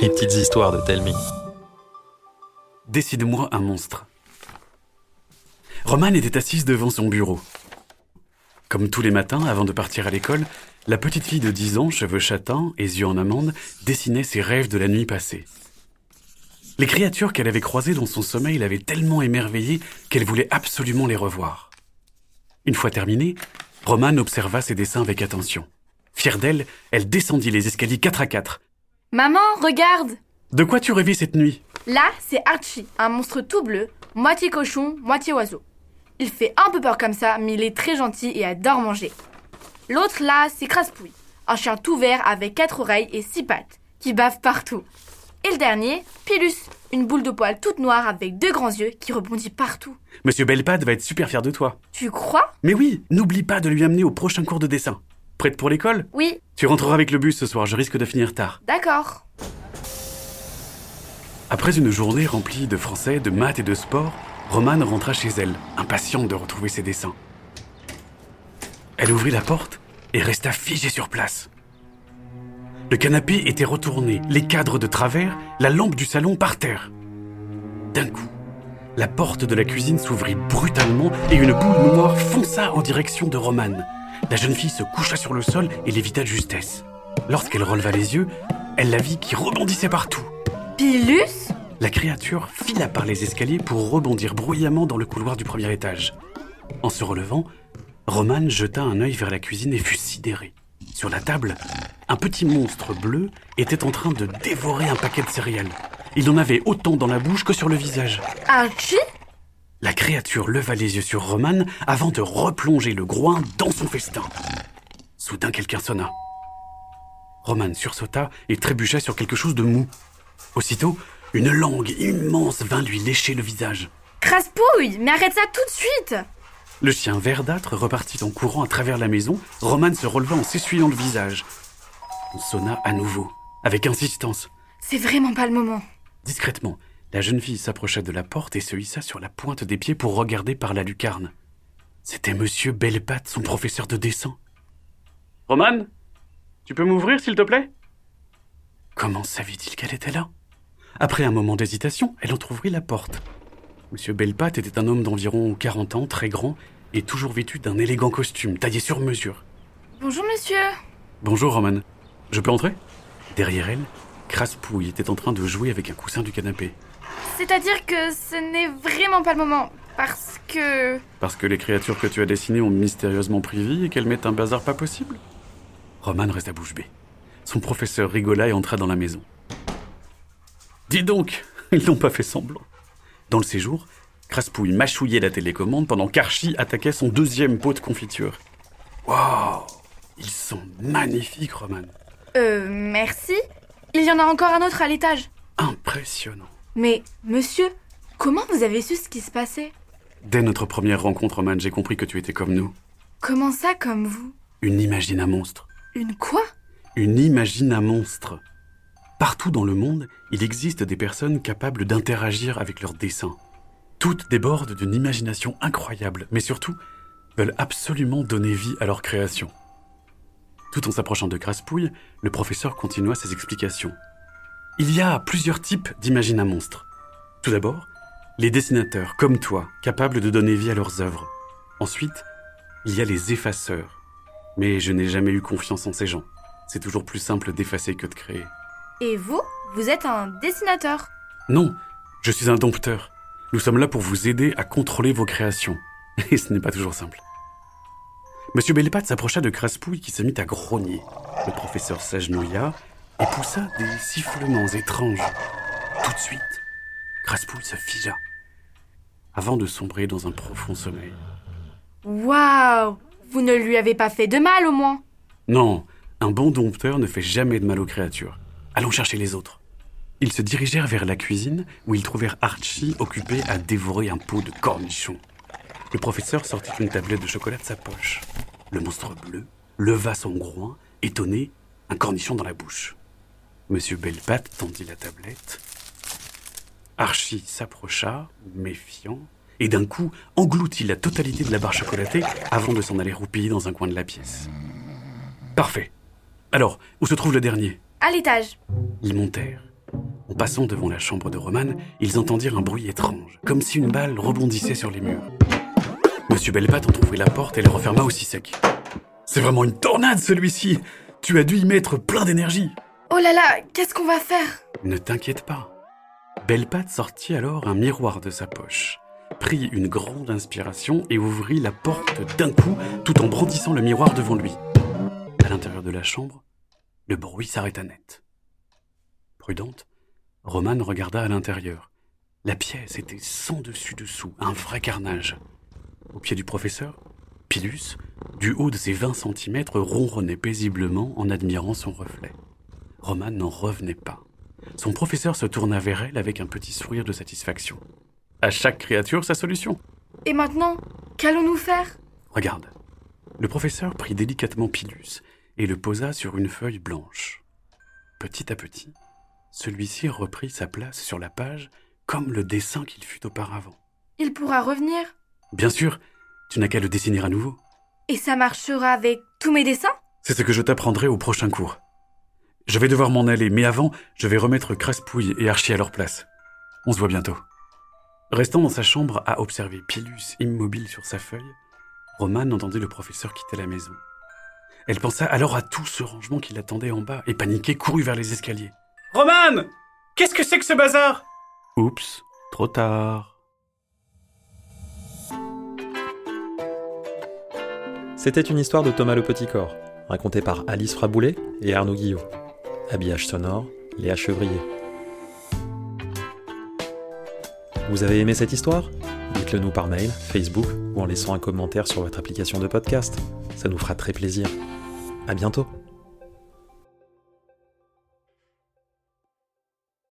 Les petites histoires de Telmi. Décide-moi un monstre. Romane était assise devant son bureau. Comme tous les matins, avant de partir à l'école, la petite fille de 10 ans, cheveux châtains et yeux en amande, dessinait ses rêves de la nuit passée. Les créatures qu'elle avait croisées dans son sommeil l'avaient tellement émerveillée qu'elle voulait absolument les revoir. Une fois terminée, Romane observa ses dessins avec attention. Fière d'elle, elle descendit les escaliers quatre à quatre. Maman, regarde De quoi tu rêvais cette nuit Là, c'est Archie, un monstre tout bleu, moitié cochon, moitié oiseau. Il fait un peu peur comme ça, mais il est très gentil et adore manger. L'autre là, c'est Craspouille, un chien tout vert avec quatre oreilles et six pattes, qui bave partout. Et le dernier, Pilus, une boule de poils toute noire avec deux grands yeux qui rebondit partout. Monsieur Bellepad va être super fier de toi. Tu crois? Mais oui, n'oublie pas de lui amener au prochain cours de dessin. Prête pour l'école? Oui, Tu rentreras avec le bus ce soir, je risque de finir tard. d'accord. Après une journée remplie de français, de maths et de sport, Romane rentra chez elle, impatiente de retrouver ses dessins. Elle ouvrit la porte et resta figée sur place. Le canapé était retourné, les cadres de travers, la lampe du salon par terre. D'un coup, la porte de la cuisine s'ouvrit brutalement et une boule noire fonça en direction de Romane. La jeune fille se coucha sur le sol et l'évita de justesse. Lorsqu'elle releva les yeux, elle la vit qui rebondissait partout. Pilus? La créature fila par les escaliers pour rebondir bruyamment dans le couloir du premier étage. En se relevant, Romane jeta un œil vers la cuisine et fut sidérée. Sur la table, un petit monstre bleu était en train de dévorer un paquet de céréales. Il en avait autant dans la bouche que sur le visage. Archie? La créature leva les yeux sur Romane avant de replonger le groin dans son festin. Soudain, quelqu'un sonna. Romane sursauta et trébucha sur quelque chose de mou. Aussitôt, une langue immense vint lui lécher le visage. Craspouille Mais arrête ça tout de suite Le chien verdâtre repartit en courant à travers la maison. Romane se releva en s'essuyant le visage. On sonna à nouveau, avec insistance. C'est vraiment pas le moment. Discrètement, la jeune fille s'approcha de la porte et se hissa sur la pointe des pieds pour regarder par la lucarne. C'était Monsieur Bellepat, son professeur de dessin. Romane Tu peux m'ouvrir, s'il te plaît? Comment savait-il qu'elle était là? Après un moment d'hésitation, elle entr'ouvrit la porte. Monsieur Bellepat était un homme d'environ 40 ans, très grand, et toujours vêtu d'un élégant costume, taillé sur mesure. Bonjour monsieur Bonjour, Romane. Je peux entrer? Derrière elle, Craspouille était en train de jouer avec un coussin du canapé. C'est-à-dire que ce n'est vraiment pas le moment, parce que... Parce que les créatures que tu as dessinées ont mystérieusement pris vie et qu'elles mettent un bazar pas possible Roman resta bouche bée. Son professeur rigola et entra dans la maison. Dis donc, ils n'ont pas fait semblant. Dans le séjour, Craspouille mâchouillait la télécommande pendant qu'Archie attaquait son deuxième pot de confiture. Waouh Ils sont magnifiques, Roman. Euh, merci Il y en a encore un autre à l'étage. Impressionnant. Mais, monsieur, comment vous avez su ce qui se passait? Dès notre première rencontre, Roman, j'ai compris que tu étais comme nous. Comment ça, comme vous? Une imagine à monstre. Une quoi? Une imagine à monstre. Partout dans le monde, il existe des personnes capables d'interagir avec leurs dessins. Toutes débordent d'une imagination incroyable, mais surtout veulent absolument donner vie à leur création. Tout en s'approchant de Craspouille, le professeur continua ses explications. Il y a plusieurs types d'imagine à monstres. Tout d'abord, les dessinateurs, comme toi, capables de donner vie à leurs œuvres. Ensuite, il y a les effaceurs. Mais je n'ai jamais eu confiance en ces gens. C'est toujours plus simple d'effacer que de créer. Et vous Vous êtes un dessinateur. Non, je suis un dompteur. Nous sommes là pour vous aider à contrôler vos créations. Et ce n'est pas toujours simple. Monsieur Bellepat s'approcha de Craspouille qui se mit à grogner. Le professeur s'agenouilla et poussa des sifflements étranges. Tout de suite, Craspouille se figea, avant de sombrer dans un profond sommeil. Waouh Vous ne lui avez pas fait de mal au moins Non, un bon dompteur ne fait jamais de mal aux créatures. Allons chercher les autres. Ils se dirigèrent vers la cuisine où ils trouvèrent Archie occupé à dévorer un pot de cornichons. Le professeur sortit une tablette de chocolat de sa poche. Le monstre bleu leva son groin, étonné, un cornichon dans la bouche. Monsieur Bellepat tendit la tablette. Archie s'approcha, méfiant, et d'un coup engloutit la totalité de la barre chocolatée avant de s'en aller roupiller dans un coin de la pièce. Parfait. Alors, où se trouve le dernier? À l'étage. Ils montèrent. En passant devant la chambre de Roman, ils entendirent un bruit étrange, comme si une balle rebondissait sur les murs. Monsieur Bellepatte entr'ouvrit la porte et le referma aussi sec. C'est vraiment une tornade celui-ci Tu as dû y mettre plein d'énergie Oh là là, qu'est-ce qu'on va faire? Ne t'inquiète pas. Bellepatte sortit alors un miroir de sa poche, prit une grande inspiration et ouvrit la porte d'un coup tout en brandissant le miroir devant lui. À l'intérieur de la chambre, le bruit s'arrêta net. Prudente, Romane regarda à l'intérieur. La pièce était sans dessus dessous, un vrai carnage. Au pied du professeur, Pilus, du haut de ses vingt centimètres, ronronnait paisiblement en admirant son reflet. Romane n'en revenait pas. Son professeur se tourna vers elle avec un petit sourire de satisfaction. À chaque créature sa solution. Et maintenant, qu'allons-nous faire? Regarde. Le professeur prit délicatement Pilus et le posa sur une feuille blanche. Petit à petit, celui-ci reprit sa place sur la page comme le dessin qu'il fut auparavant. Il pourra revenir? Bien sûr, tu n'as qu'à le dessiner à nouveau. Et ça marchera avec tous mes dessins? C'est ce que je t'apprendrai au prochain cours. Je vais devoir m'en aller, mais avant, je vais remettre Craspouille et Archie à leur place. On se voit bientôt. Restant dans sa chambre à observer Pilus immobile sur sa feuille, Romane entendit le professeur quitter la maison. Elle pensa alors à tout ce rangement qui l'attendait en bas et paniquée courut vers les escaliers. Romane Qu'est-ce que c'est que ce bazar? Oups, trop tard. C'était une histoire de Thomas le Petit Corps, racontée par Alice Fraboulet et Arnaud Guillot. Habillage sonore, Léa Chevrier. Vous avez aimé cette histoire? Dites-le nous par mail, Facebook ou en laissant un commentaire sur votre application de podcast. Ça nous fera très plaisir. À bientôt